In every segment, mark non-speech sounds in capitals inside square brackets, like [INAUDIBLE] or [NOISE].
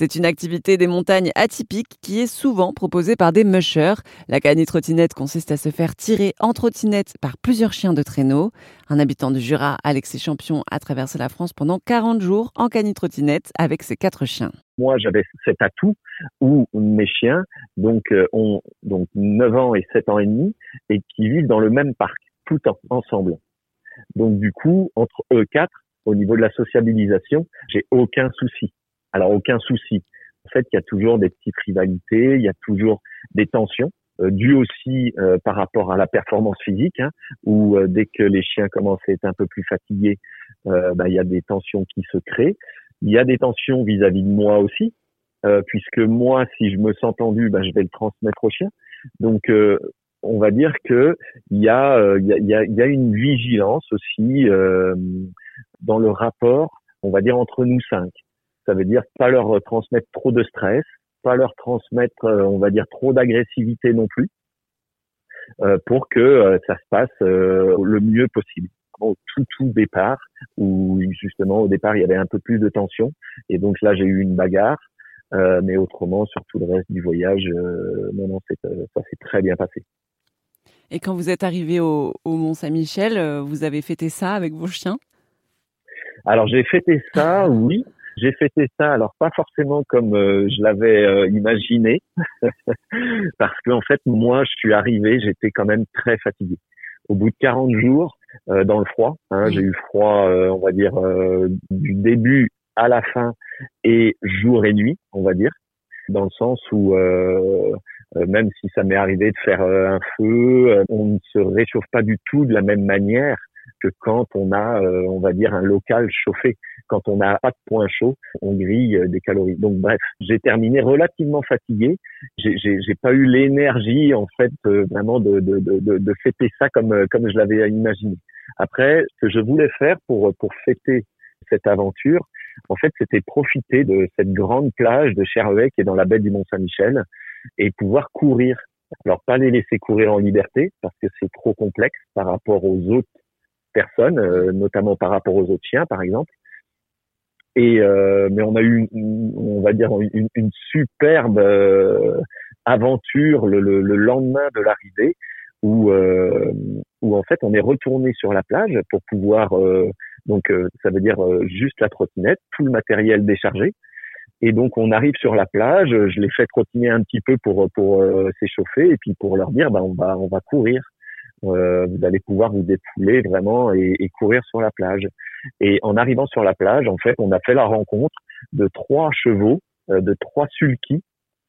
C'est une activité des montagnes atypique qui est souvent proposée par des mushers. La canitrottinette consiste à se faire tirer en trottinette par plusieurs chiens de traîneau. Un habitant du Jura, Alexis Champion, a traversé la France pendant 40 jours en canitrottinette avec ses quatre chiens. Moi, j'avais cet atout où mes chiens donc euh, ont donc 9 ans et 7 ans et demi et qui vivent dans le même parc tout ensemble. Donc du coup, entre eux quatre, au niveau de la sociabilisation, j'ai aucun souci. Alors aucun souci. En fait, il y a toujours des petites rivalités, il y a toujours des tensions, euh, dues aussi euh, par rapport à la performance physique, hein, où euh, dès que les chiens commencent à être un peu plus fatigués, euh, bah, il y a des tensions qui se créent. Il y a des tensions vis-à-vis de moi aussi, puisque moi, si je me sens tendu, bah, je vais le transmettre au chien. Donc on va dire que il y a, il y, a, y a une vigilance aussi dans le rapport, on va dire entre nous cinq. Ça veut dire pas leur euh, transmettre trop de stress, pas leur transmettre, euh, on va dire, trop d'agressivité non plus, euh, pour que ça se passe le mieux possible. Au tout tout départ, où justement au départ il y avait un peu plus de tension, et donc là j'ai eu une bagarre, mais autrement sur tout le reste du voyage, non non, ça s'est très bien passé. Et quand vous êtes arrivé au, au Mont Saint-Michel, vous avez fêté ça avec vos chiens? Alors j'ai fêté ça, oui. J'ai fêté ça, alors pas forcément comme euh, je l'avais euh, imaginé, [LAUGHS] parce qu'en fait, moi, je suis arrivé, j'étais quand même très fatigué. Au bout de 40 jours, euh, dans le froid, hein, j'ai eu froid, on va dire, du début à la fin et jour et nuit, on va dire, dans le sens où même si ça m'est arrivé de faire un feu, on ne se réchauffe pas du tout de la même manière que quand on a, on va dire, un local chauffé quand on n'a pas de point chaud, on grille euh, des calories. Donc bref, j'ai terminé relativement fatigué. J'ai pas eu l'énergie en fait euh, vraiment de, de, de, de, fêter ça comme euh, comme je l'avais imaginé. Après, ce que je voulais faire pour pour fêter cette aventure, en fait, c'était profiter de cette grande plage de Cherhouet qui est dans la baie du Mont-Saint-Michel et pouvoir courir. Alors pas les laisser courir en liberté parce que c'est trop complexe par rapport aux autres personnes, notamment par rapport aux autres chiens, par exemple. Et euh, mais on a eu, on va dire, une, une superbe euh, aventure le, le, le, lendemain de l'arrivée, où euh, où en fait on est retourné sur la plage pour pouvoir donc ça veut dire juste la trottinette, tout le matériel déchargé. Et donc on arrive sur la plage, je les fais trottiner un petit peu pour pour s'échauffer et puis pour leur dire bah on va on va courir. Euh, vous allez pouvoir vous dépouler vraiment et, et, courir sur la plage. Et en arrivant sur la plage, en fait, on a fait la rencontre de trois chevaux, euh, de trois sulkis.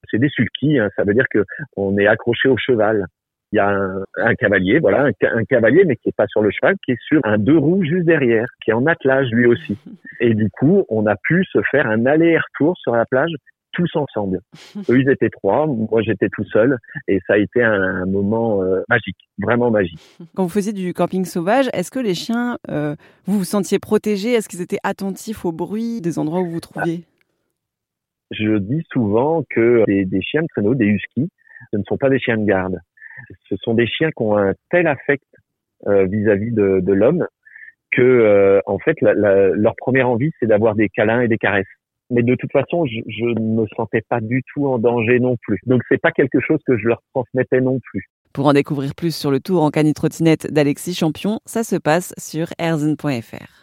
C'est des sulkis, hein, ça veut dire que on est accroché au cheval. Il y a un, un cavalier, voilà, un, un, cavalier, mais qui est pas sur le cheval, qui est sur un deux roues juste derrière, qui est en attelage lui aussi. [LAUGHS] Et du coup, on a pu se faire un aller-retour sur la plage tous ensemble. Eux, ils étaient trois, moi j'étais tout seul, et ça a été un, moment euh, magique, vraiment magique. Quand vous faisiez du camping sauvage, est-ce que les chiens, euh, vous vous sentiez protégés? Est-ce qu'ils étaient attentifs au bruit des endroits où vous vous trouviez? Je dis souvent que des, chiens de traîneau, des huskies, ce ne sont pas des chiens de garde. Ce sont des chiens qui ont un tel affect euh, vis-à-vis de, de l'homme que, en fait, la, la, leur première envie, c'est d'avoir des câlins et des caresses mais de toute façon, je, ne me sentais pas du tout en danger non plus. Donc c'est pas quelque chose que je leur transmettais non plus. Pour en découvrir plus sur le tour en canitrottinette d'Alexis Champion, ça se passe sur erzen.fr.